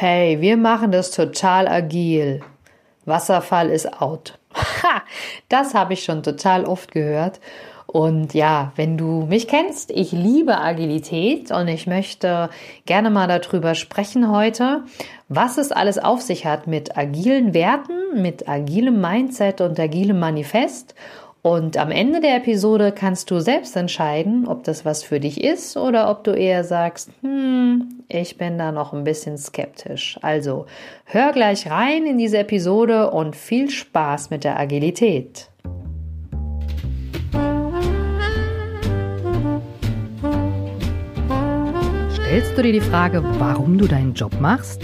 Hey, wir machen das total agil. Wasserfall ist out. Ha, das habe ich schon total oft gehört. Und ja, wenn du mich kennst, ich liebe Agilität und ich möchte gerne mal darüber sprechen heute, was es alles auf sich hat mit agilen Werten, mit agilem Mindset und agilem Manifest und am Ende der Episode kannst du selbst entscheiden, ob das was für dich ist oder ob du eher sagst, hm, ich bin da noch ein bisschen skeptisch. Also hör gleich rein in diese Episode und viel Spaß mit der Agilität. Stellst du dir die Frage, warum du deinen Job machst?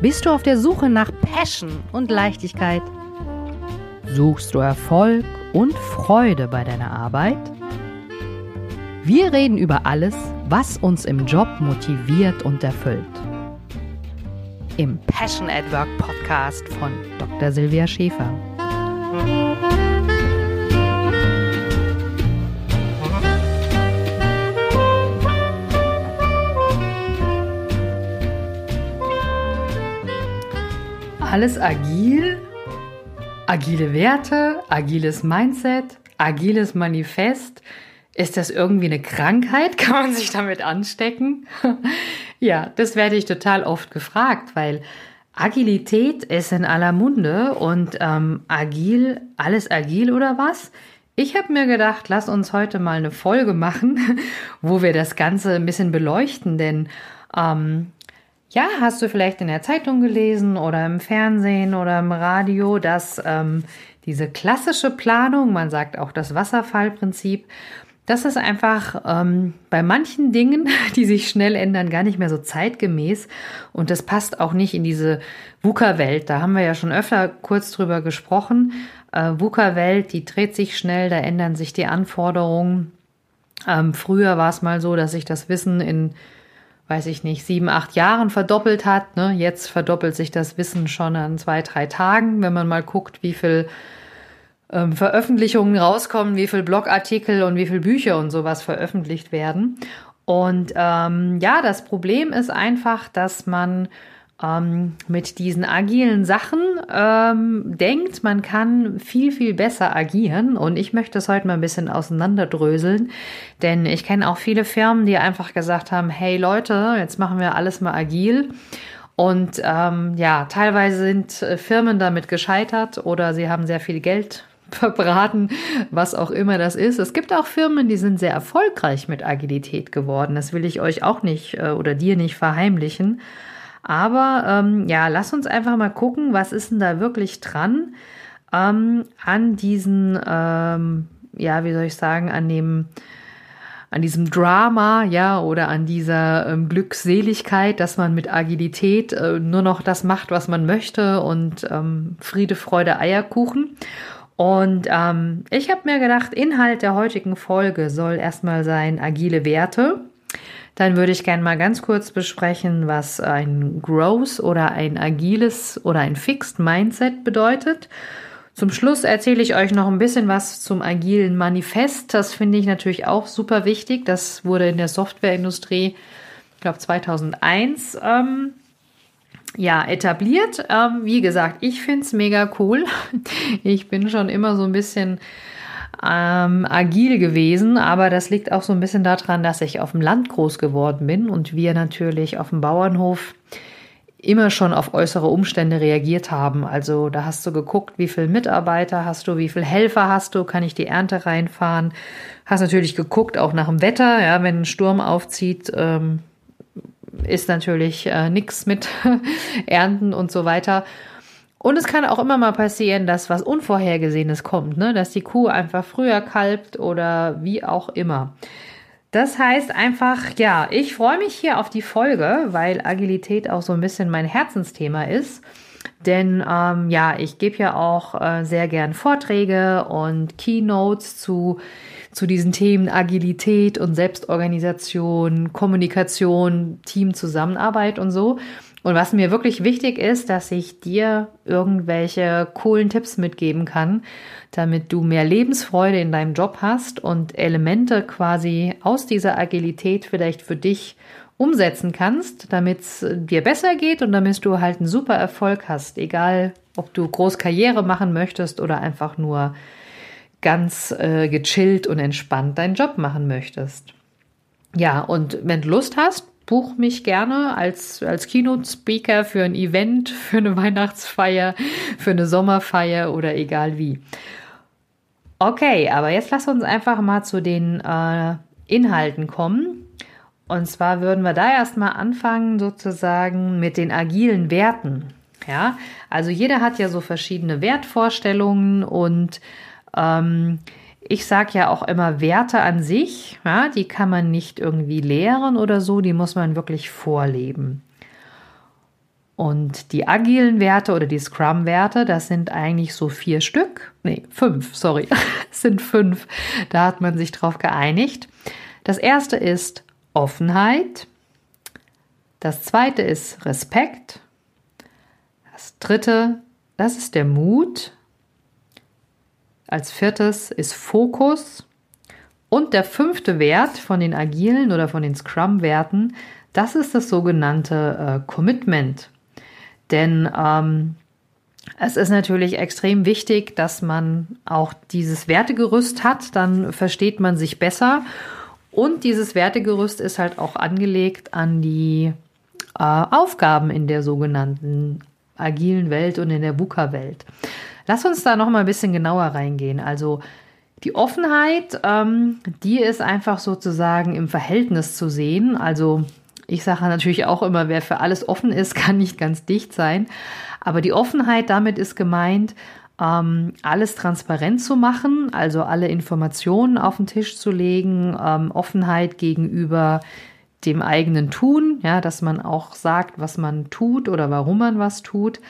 Bist du auf der Suche nach Passion und Leichtigkeit? Suchst du Erfolg und Freude bei deiner Arbeit? Wir reden über alles, was uns im Job motiviert und erfüllt. Im Passion at Work Podcast von Dr. Silvia Schäfer. Alles agil Agile Werte, agiles Mindset, agiles Manifest. Ist das irgendwie eine Krankheit? Kann man sich damit anstecken? ja, das werde ich total oft gefragt, weil Agilität ist in aller Munde und ähm, agil, alles agil oder was? Ich habe mir gedacht, lass uns heute mal eine Folge machen, wo wir das Ganze ein bisschen beleuchten, denn ähm, ja, hast du vielleicht in der Zeitung gelesen oder im Fernsehen oder im Radio, dass ähm, diese klassische Planung, man sagt auch das Wasserfallprinzip, das ist einfach ähm, bei manchen Dingen, die sich schnell ändern, gar nicht mehr so zeitgemäß. Und das passt auch nicht in diese VUCA-Welt. Da haben wir ja schon öfter kurz drüber gesprochen. Äh, VUCA-Welt, die dreht sich schnell, da ändern sich die Anforderungen. Ähm, früher war es mal so, dass sich das Wissen in weiß ich nicht, sieben, acht Jahren verdoppelt hat. Ne? Jetzt verdoppelt sich das Wissen schon an zwei, drei Tagen, wenn man mal guckt, wie viel ähm, Veröffentlichungen rauskommen, wie viel Blogartikel und wie viel Bücher und sowas veröffentlicht werden. Und ähm, ja, das Problem ist einfach, dass man ähm, mit diesen agilen Sachen ähm, denkt, man kann viel, viel besser agieren. Und ich möchte das heute mal ein bisschen auseinanderdröseln, denn ich kenne auch viele Firmen, die einfach gesagt haben, hey Leute, jetzt machen wir alles mal agil. Und ähm, ja, teilweise sind äh, Firmen damit gescheitert oder sie haben sehr viel Geld verbraten, was auch immer das ist. Es gibt auch Firmen, die sind sehr erfolgreich mit Agilität geworden. Das will ich euch auch nicht äh, oder dir nicht verheimlichen. Aber ähm, ja, lass uns einfach mal gucken, was ist denn da wirklich dran ähm, an diesen, ähm, ja, wie soll ich sagen, an dem, an diesem Drama, ja, oder an dieser ähm, Glückseligkeit, dass man mit Agilität äh, nur noch das macht, was man möchte und ähm, Friede, Freude, Eierkuchen. Und ähm, ich habe mir gedacht, Inhalt der heutigen Folge soll erstmal sein agile Werte. Dann würde ich gerne mal ganz kurz besprechen, was ein Growth oder ein agiles oder ein Fixed Mindset bedeutet. Zum Schluss erzähle ich euch noch ein bisschen was zum agilen Manifest. Das finde ich natürlich auch super wichtig. Das wurde in der Softwareindustrie, ich glaube 2001, ähm, ja, etabliert. Ähm, wie gesagt, ich finde es mega cool. Ich bin schon immer so ein bisschen ähm, agil gewesen, aber das liegt auch so ein bisschen daran, dass ich auf dem Land groß geworden bin und wir natürlich auf dem Bauernhof immer schon auf äußere Umstände reagiert haben. Also da hast du geguckt, wie viele Mitarbeiter hast du, wie viele Helfer hast du, kann ich die Ernte reinfahren. Hast natürlich geguckt, auch nach dem Wetter, ja, wenn ein Sturm aufzieht, ähm, ist natürlich äh, nichts mit Ernten und so weiter. Und es kann auch immer mal passieren, dass was Unvorhergesehenes kommt, ne? dass die Kuh einfach früher kalbt oder wie auch immer. Das heißt einfach, ja, ich freue mich hier auf die Folge, weil Agilität auch so ein bisschen mein Herzensthema ist. Denn ähm, ja, ich gebe ja auch äh, sehr gern Vorträge und Keynotes zu, zu diesen Themen Agilität und Selbstorganisation, Kommunikation, Teamzusammenarbeit und so. Und was mir wirklich wichtig ist, dass ich dir irgendwelche coolen Tipps mitgeben kann, damit du mehr Lebensfreude in deinem Job hast und Elemente quasi aus dieser Agilität vielleicht für dich umsetzen kannst, damit es dir besser geht und damit du halt einen super Erfolg hast, egal ob du groß Karriere machen möchtest oder einfach nur ganz äh, gechillt und entspannt deinen Job machen möchtest. Ja, und wenn du Lust hast, buch mich gerne als, als Keynote-Speaker für ein Event, für eine Weihnachtsfeier, für eine Sommerfeier oder egal wie. Okay, aber jetzt lass uns einfach mal zu den äh, Inhalten kommen. Und zwar würden wir da erstmal anfangen, sozusagen mit den agilen Werten. Ja, also jeder hat ja so verschiedene Wertvorstellungen und ähm, ich sage ja auch immer Werte an sich, ja, die kann man nicht irgendwie lehren oder so, die muss man wirklich vorleben. Und die agilen Werte oder die Scrum-Werte, das sind eigentlich so vier Stück. Nee, fünf, sorry. es sind fünf. Da hat man sich drauf geeinigt. Das erste ist Offenheit. Das zweite ist Respekt. Das dritte, das ist der Mut. Als viertes ist Fokus. Und der fünfte Wert von den agilen oder von den Scrum-Werten, das ist das sogenannte äh, Commitment. Denn ähm, es ist natürlich extrem wichtig, dass man auch dieses Wertegerüst hat, dann versteht man sich besser und dieses Wertegerüst ist halt auch angelegt an die äh, Aufgaben in der sogenannten agilen Welt und in der VUCA-Welt. Lass uns da noch mal ein bisschen genauer reingehen. Also die Offenheit, ähm, die ist einfach sozusagen im Verhältnis zu sehen. Also ich sage natürlich auch immer, wer für alles offen ist, kann nicht ganz dicht sein. Aber die Offenheit damit ist gemeint, ähm, alles transparent zu machen, also alle Informationen auf den Tisch zu legen, ähm, Offenheit gegenüber dem eigenen Tun, ja, dass man auch sagt, was man tut oder warum man was tut.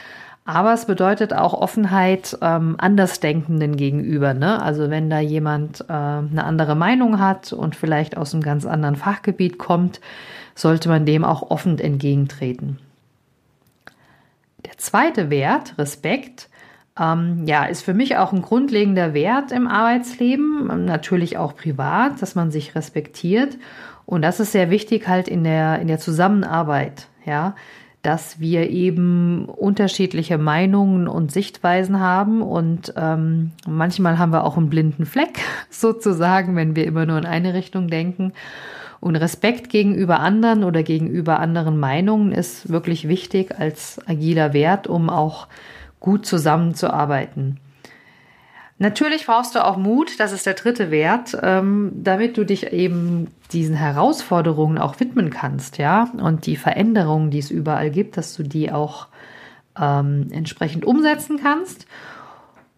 Aber es bedeutet auch Offenheit ähm, Andersdenkenden gegenüber. Ne? Also wenn da jemand äh, eine andere Meinung hat und vielleicht aus einem ganz anderen Fachgebiet kommt, sollte man dem auch offen entgegentreten. Der zweite Wert, Respekt, ähm, ja, ist für mich auch ein grundlegender Wert im Arbeitsleben, natürlich auch privat, dass man sich respektiert. Und das ist sehr wichtig halt in der, in der Zusammenarbeit, ja, dass wir eben unterschiedliche Meinungen und Sichtweisen haben und ähm, manchmal haben wir auch einen blinden Fleck sozusagen, wenn wir immer nur in eine Richtung denken. Und Respekt gegenüber anderen oder gegenüber anderen Meinungen ist wirklich wichtig als agiler Wert, um auch gut zusammenzuarbeiten. Natürlich brauchst du auch Mut, das ist der dritte Wert, ähm, damit du dich eben diesen Herausforderungen auch widmen kannst, ja, und die Veränderungen, die es überall gibt, dass du die auch ähm, entsprechend umsetzen kannst.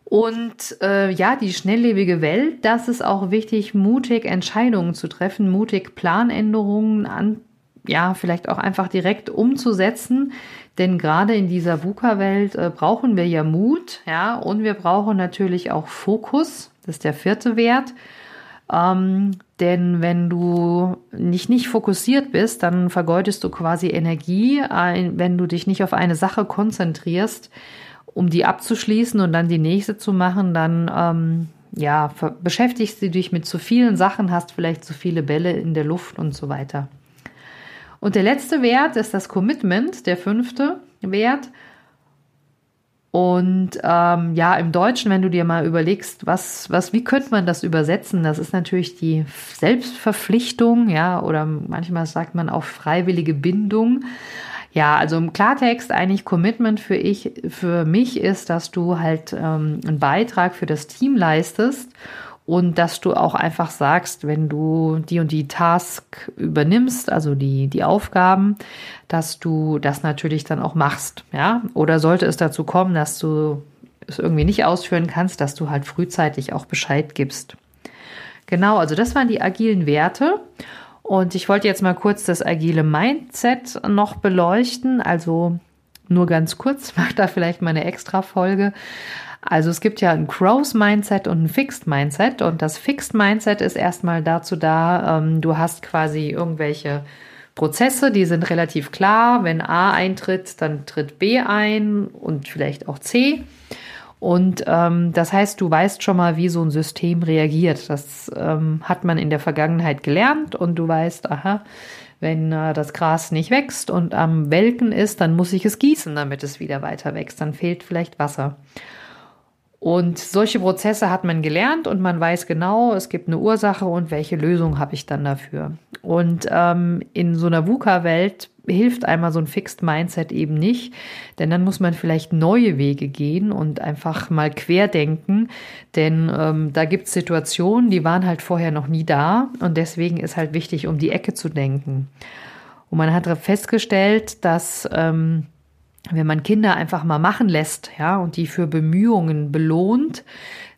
Und äh, ja, die schnelllebige Welt, das ist auch wichtig, mutig Entscheidungen zu treffen, mutig Planänderungen an, ja, vielleicht auch einfach direkt umzusetzen. Denn gerade in dieser VUCA-Welt äh, brauchen wir ja Mut, ja, und wir brauchen natürlich auch Fokus. Das ist der vierte Wert. Ähm, denn wenn du nicht, nicht fokussiert bist, dann vergeudest du quasi Energie, äh, wenn du dich nicht auf eine Sache konzentrierst, um die abzuschließen und dann die nächste zu machen, dann ähm, ja, beschäftigst du dich mit zu vielen Sachen, hast vielleicht zu viele Bälle in der Luft und so weiter. Und der letzte Wert ist das Commitment, der fünfte Wert. Und ähm, ja, im Deutschen, wenn du dir mal überlegst, was, was, wie könnte man das übersetzen? Das ist natürlich die Selbstverpflichtung, ja, oder manchmal sagt man auch freiwillige Bindung. Ja, also im Klartext eigentlich Commitment für ich, für mich ist, dass du halt ähm, einen Beitrag für das Team leistest und dass du auch einfach sagst, wenn du die und die Task übernimmst, also die, die Aufgaben, dass du das natürlich dann auch machst, ja? Oder sollte es dazu kommen, dass du es irgendwie nicht ausführen kannst, dass du halt frühzeitig auch Bescheid gibst. Genau, also das waren die agilen Werte. Und ich wollte jetzt mal kurz das agile Mindset noch beleuchten. Also nur ganz kurz, mach da vielleicht mal eine extra Folge. Also es gibt ja ein Growth Mindset und ein Fixed Mindset und das Fixed Mindset ist erstmal dazu da, ähm, du hast quasi irgendwelche Prozesse, die sind relativ klar. Wenn A eintritt, dann tritt B ein und vielleicht auch C. Und ähm, das heißt, du weißt schon mal, wie so ein System reagiert. Das ähm, hat man in der Vergangenheit gelernt und du weißt, aha, Wenn äh, das Gras nicht wächst und am Welken ist, dann muss ich es gießen, damit es wieder weiter wächst. Dann fehlt vielleicht Wasser. Und solche Prozesse hat man gelernt und man weiß genau, es gibt eine Ursache und welche Lösung habe ich dann dafür. Und ähm, in so einer VUCA-Welt hilft einmal so ein Fixed Mindset eben nicht, denn dann muss man vielleicht neue Wege gehen und einfach mal querdenken, denn ähm, da gibt es Situationen, die waren halt vorher noch nie da. Und deswegen ist halt wichtig, um die Ecke zu denken. Und man hat festgestellt, dass ähm, wenn man Kinder einfach mal machen lässt, ja, und die für Bemühungen belohnt,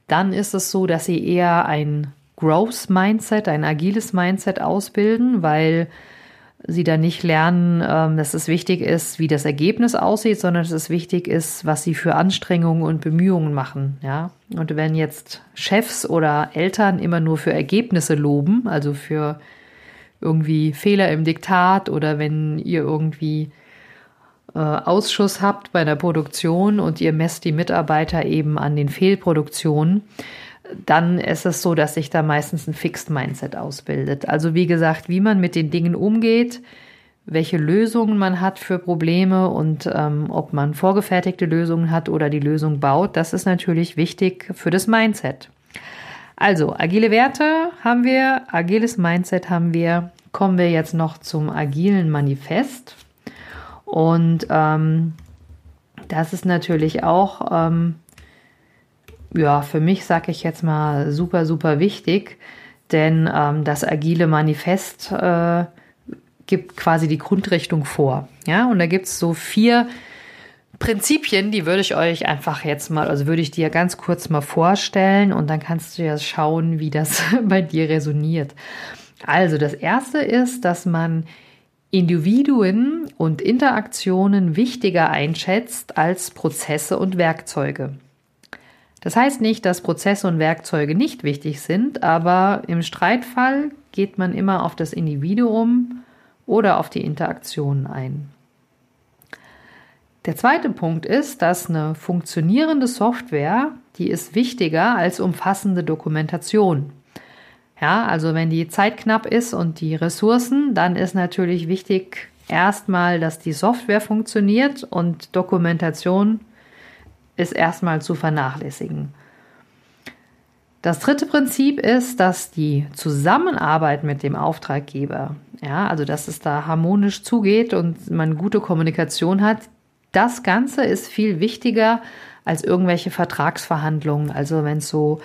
dann ist es so, dass sie eher ein Growth Mindset, ein agiles Mindset ausbilden, weil sie dann nicht lernen, ähm, dass es wichtig ist, wie das Ergebnis aussieht, sondern dass es wichtig ist, was sie für Anstrengungen und Bemühungen machen, ja. Und wenn jetzt Chefs oder Eltern immer nur für Ergebnisse loben, also für irgendwie Fehler im Diktat oder wenn ihr irgendwie äh, Ausschuss habt bei der Produktion und ihr messt die Mitarbeiter eben an den Fehlproduktionen, dann ist es so, dass sich da meistens ein Fixed Mindset ausbildet. Also wie gesagt, wie man mit den Dingen umgeht, welche Lösungen man hat für Probleme und ähm, ob man vorgefertigte Lösungen hat oder die Lösung baut, das ist natürlich wichtig für das Mindset. Also, agile Werte haben wir, agiles Mindset haben wir. Kommen wir jetzt noch zum agilen Manifest. Und ähm, das ist natürlich auch, ähm, ja, für mich sage ich jetzt mal super, super wichtig, denn ähm, das agile Manifest äh, gibt quasi die Grundrichtung vor. Ja, und da gibt es so vier Prinzipien, die würde ich euch einfach jetzt mal, also würde ich dir ganz kurz mal vorstellen und dann kannst du ja schauen, wie das bei dir resoniert. Also das erste ist, dass man Individuen und Interaktionen wichtiger einschätzt als Prozesse und Werkzeuge. Das heißt nicht, dass Prozesse und Werkzeuge nicht wichtig sind, aber im Streitfall geht man immer auf das Individuum oder auf die Interaktionen ein. Der zweite Punkt ist, dass eine funktionierende Software, die ist wichtiger als umfassende Dokumentation. Ja, also wenn die Zeit knapp ist und die Ressourcen, dann ist natürlich wichtig erstmal, dass die Software funktioniert und Dokumentation ist erstmal zu vernachlässigen. Das dritte Prinzip ist, dass die Zusammenarbeit mit dem Auftraggeber, ja, also dass es da harmonisch zugeht und man gute Kommunikation hat, das Ganze ist viel wichtiger als irgendwelche Vertragsverhandlungen. Also wenn es so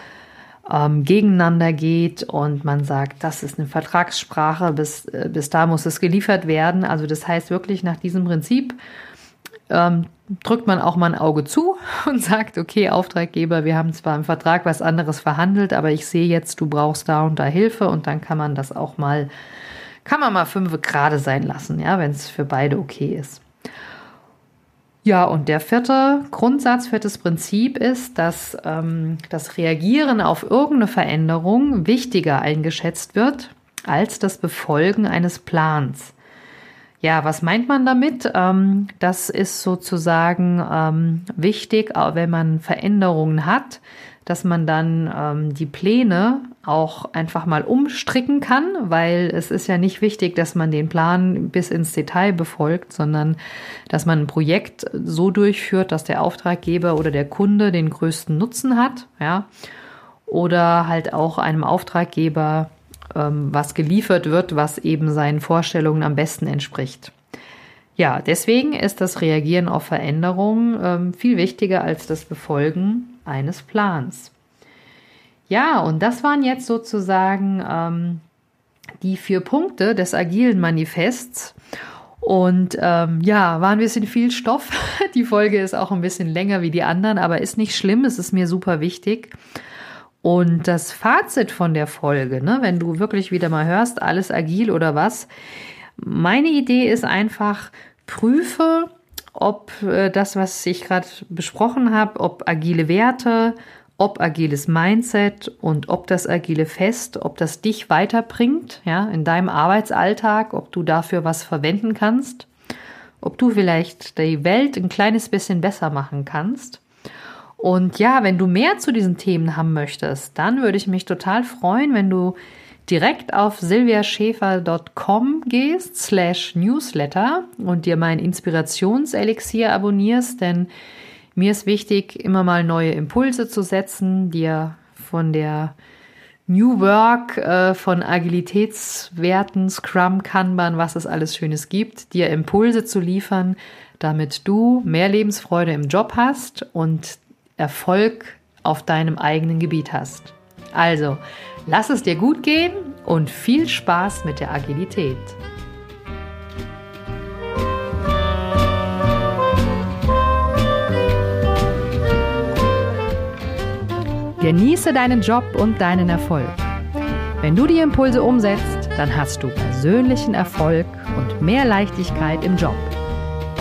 ähm, gegeneinander geht und man sagt, das ist eine Vertragssprache, bis, äh, bis da muss es geliefert werden. Also das heißt wirklich nach diesem Prinzip ähm, drückt man auch mal ein Auge zu und sagt, okay, Auftraggeber, wir haben zwar im Vertrag was anderes verhandelt, aber ich sehe jetzt, du brauchst da und da Hilfe und dann kann man das auch mal, kann man mal fünf gerade sein lassen, ja, wenn es für beide okay ist. Ja, und der vierte Grundsatz, viertes Prinzip ist, dass ähm, das Reagieren auf irgendeine Veränderung wichtiger eingeschätzt wird als das Befolgen eines Plans. Ja, was meint man damit? Ähm, das ist sozusagen ähm, wichtig, wenn man Veränderungen hat, dass man dann ähm, die Pläne auch einfach mal umstricken kann, weil es ist ja nicht wichtig, dass man den Plan bis ins Detail befolgt, sondern dass man ein Projekt so durchführt, dass der Auftraggeber oder der Kunde den größten Nutzen hat, ja, oder halt auch einem Auftraggeber was geliefert wird, was eben seinen Vorstellungen am besten entspricht. Ja, deswegen ist das Reagieren auf Veränderungen ähm, viel wichtiger als das Befolgen eines Plans. Ja, und das waren jetzt sozusagen ähm, die vier Punkte des agilen Manifests. Und ähm, ja, war ein bisschen viel Stoff. Die Folge ist auch ein bisschen länger wie die anderen, aber ist nicht schlimm. Es ist mir super wichtig. Und das Fazit von der Folge, ne, wenn du wirklich wieder mal hörst, alles agil oder was, meine Idee ist einfach, prüfe, ob äh, das, was ich gerade besprochen habe, ob agile Werte, ob agiles Mindset und ob das agile Fest, ob das dich weiterbringt, ja, in deinem Arbeitsalltag, ob du dafür was verwenden kannst, ob du vielleicht die Welt ein kleines bisschen besser machen kannst. Und ja, wenn du mehr zu diesen Themen haben möchtest, dann würde ich mich total freuen, wenn du direkt auf silviaschäfer.com gehst, slash newsletter und dir mein Inspirationselixier abonnierst, denn mir ist wichtig, immer mal neue Impulse zu setzen, dir von der New Work, äh, von Agilitätswerten, Scrum, Kanban, was es alles Schönes gibt, dir Impulse zu liefern, damit du mehr Lebensfreude im Job hast und Erfolg auf deinem eigenen Gebiet hast. Also, lass es dir gut gehen und viel Spaß mit der Agilität. Genieße deinen Job und deinen Erfolg. Wenn du die Impulse umsetzt, dann hast du persönlichen Erfolg und mehr Leichtigkeit im Job.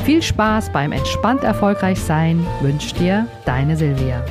Viel Spaß beim entspannt erfolgreich sein wünscht dir deine Silvia.